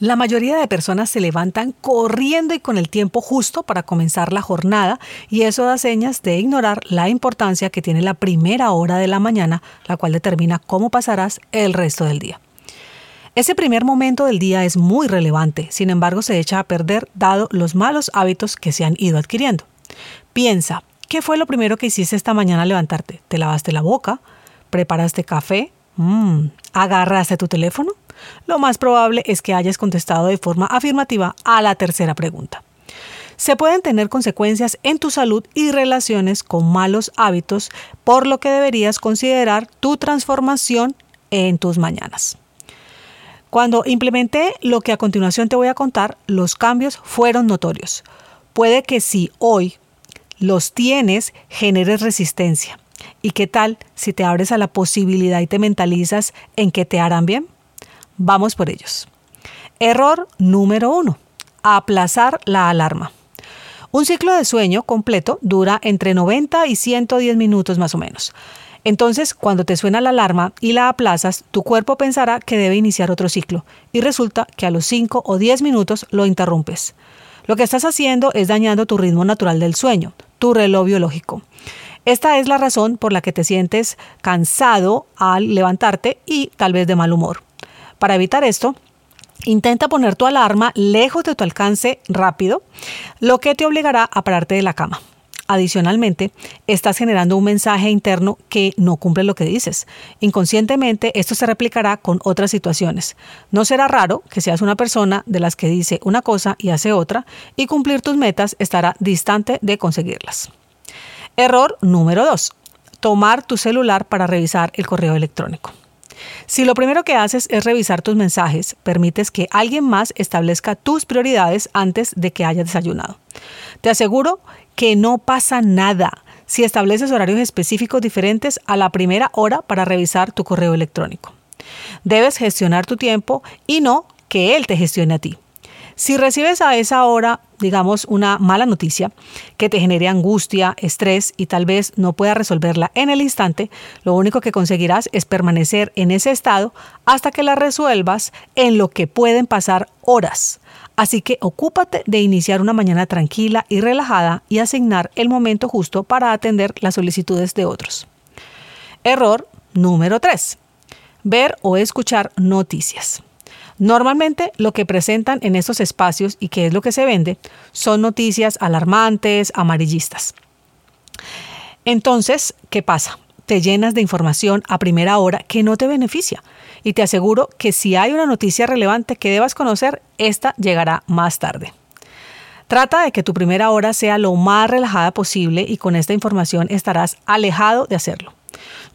La mayoría de personas se levantan corriendo y con el tiempo justo para comenzar la jornada y eso da señas de ignorar la importancia que tiene la primera hora de la mañana, la cual determina cómo pasarás el resto del día. Ese primer momento del día es muy relevante, sin embargo se echa a perder dado los malos hábitos que se han ido adquiriendo. Piensa, ¿qué fue lo primero que hiciste esta mañana al levantarte? ¿Te lavaste la boca? ¿Preparaste café? Mm, ¿Agarraste tu teléfono? Lo más probable es que hayas contestado de forma afirmativa a la tercera pregunta. Se pueden tener consecuencias en tu salud y relaciones con malos hábitos, por lo que deberías considerar tu transformación en tus mañanas. Cuando implementé lo que a continuación te voy a contar, los cambios fueron notorios. Puede que si hoy los tienes, generes resistencia. ¿Y qué tal si te abres a la posibilidad y te mentalizas en que te harán bien? Vamos por ellos. Error número uno. Aplazar la alarma. Un ciclo de sueño completo dura entre 90 y 110 minutos más o menos. Entonces, cuando te suena la alarma y la aplazas, tu cuerpo pensará que debe iniciar otro ciclo y resulta que a los 5 o 10 minutos lo interrumpes. Lo que estás haciendo es dañando tu ritmo natural del sueño, tu reloj biológico. Esta es la razón por la que te sientes cansado al levantarte y tal vez de mal humor. Para evitar esto, Intenta poner tu alarma lejos de tu alcance rápido, lo que te obligará a pararte de la cama. Adicionalmente, estás generando un mensaje interno que no cumple lo que dices. Inconscientemente, esto se replicará con otras situaciones. No será raro que seas una persona de las que dice una cosa y hace otra, y cumplir tus metas estará distante de conseguirlas. Error número 2. Tomar tu celular para revisar el correo electrónico. Si lo primero que haces es revisar tus mensajes, permites que alguien más establezca tus prioridades antes de que hayas desayunado. Te aseguro que no pasa nada si estableces horarios específicos diferentes a la primera hora para revisar tu correo electrónico. Debes gestionar tu tiempo y no que él te gestione a ti. Si recibes a esa hora, digamos, una mala noticia que te genere angustia, estrés y tal vez no puedas resolverla en el instante, lo único que conseguirás es permanecer en ese estado hasta que la resuelvas en lo que pueden pasar horas. Así que ocúpate de iniciar una mañana tranquila y relajada y asignar el momento justo para atender las solicitudes de otros. Error número 3. Ver o escuchar noticias. Normalmente lo que presentan en estos espacios y que es lo que se vende son noticias alarmantes, amarillistas. Entonces, ¿qué pasa? Te llenas de información a primera hora que no te beneficia. Y te aseguro que si hay una noticia relevante que debas conocer, esta llegará más tarde. Trata de que tu primera hora sea lo más relajada posible y con esta información estarás alejado de hacerlo.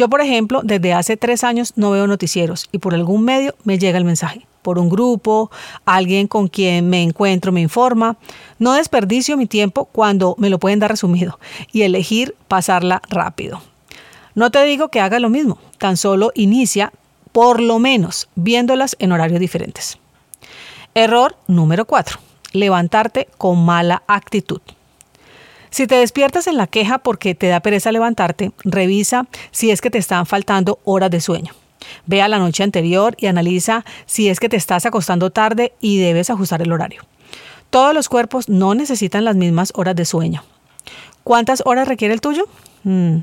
Yo, por ejemplo, desde hace tres años no veo noticieros y por algún medio me llega el mensaje por un grupo, alguien con quien me encuentro me informa. No desperdicio mi tiempo cuando me lo pueden dar resumido y elegir pasarla rápido. No te digo que haga lo mismo, tan solo inicia por lo menos viéndolas en horarios diferentes. Error número 4. Levantarte con mala actitud. Si te despiertas en la queja porque te da pereza levantarte, revisa si es que te están faltando horas de sueño. Ve a la noche anterior y analiza si es que te estás acostando tarde y debes ajustar el horario. Todos los cuerpos no necesitan las mismas horas de sueño. ¿Cuántas horas requiere el tuyo? Mm.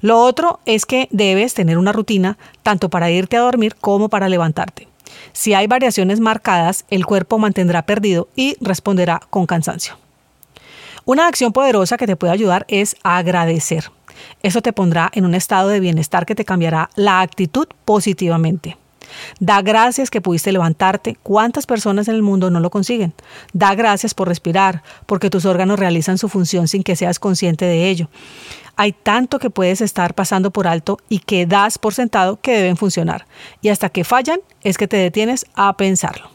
Lo otro es que debes tener una rutina tanto para irte a dormir como para levantarte. Si hay variaciones marcadas, el cuerpo mantendrá perdido y responderá con cansancio. Una acción poderosa que te puede ayudar es agradecer. Eso te pondrá en un estado de bienestar que te cambiará la actitud positivamente. Da gracias que pudiste levantarte. ¿Cuántas personas en el mundo no lo consiguen? Da gracias por respirar, porque tus órganos realizan su función sin que seas consciente de ello. Hay tanto que puedes estar pasando por alto y que das por sentado que deben funcionar. Y hasta que fallan es que te detienes a pensarlo.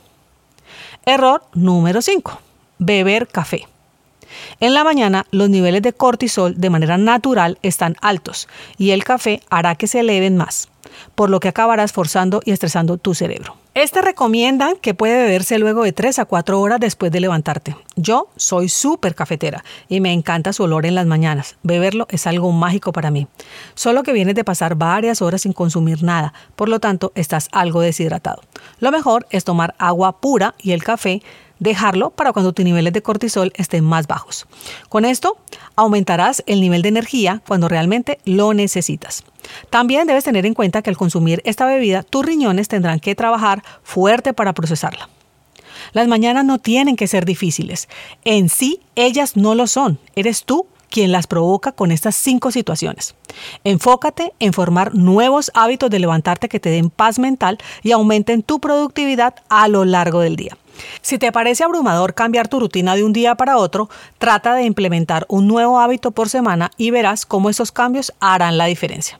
Error número 5. Beber café. En la mañana los niveles de cortisol de manera natural están altos y el café hará que se eleven más, por lo que acabarás forzando y estresando tu cerebro. Este recomiendan que puede beberse luego de 3 a 4 horas después de levantarte. Yo soy súper cafetera y me encanta su olor en las mañanas. Beberlo es algo mágico para mí. Solo que vienes de pasar varias horas sin consumir nada, por lo tanto estás algo deshidratado. Lo mejor es tomar agua pura y el café dejarlo para cuando tus niveles de cortisol estén más bajos. Con esto aumentarás el nivel de energía cuando realmente lo necesitas. También debes tener en cuenta que al consumir esta bebida, tus riñones tendrán que trabajar fuerte para procesarla. Las mañanas no tienen que ser difíciles. En sí, ellas no lo son. Eres tú quien las provoca con estas cinco situaciones. Enfócate en formar nuevos hábitos de levantarte que te den paz mental y aumenten tu productividad a lo largo del día. Si te parece abrumador cambiar tu rutina de un día para otro, trata de implementar un nuevo hábito por semana y verás cómo esos cambios harán la diferencia.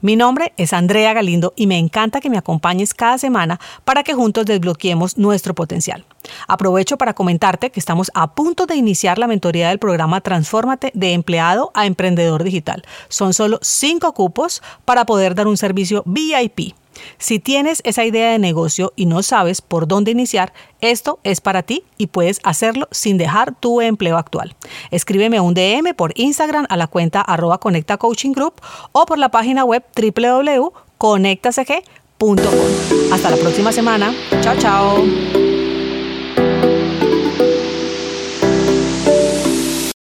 Mi nombre es Andrea Galindo y me encanta que me acompañes cada semana para que juntos desbloqueemos nuestro potencial. Aprovecho para comentarte que estamos a punto de iniciar la mentoría del programa Transfórmate de empleado a emprendedor digital. Son solo cinco cupos para poder dar un servicio VIP si tienes esa idea de negocio y no sabes por dónde iniciar, esto es para ti y puedes hacerlo sin dejar tu empleo actual. Escríbeme un DM por Instagram a la cuenta arroba Conecta Coaching Group o por la página web www.conectacg.com. Hasta la próxima semana. Chao, chao.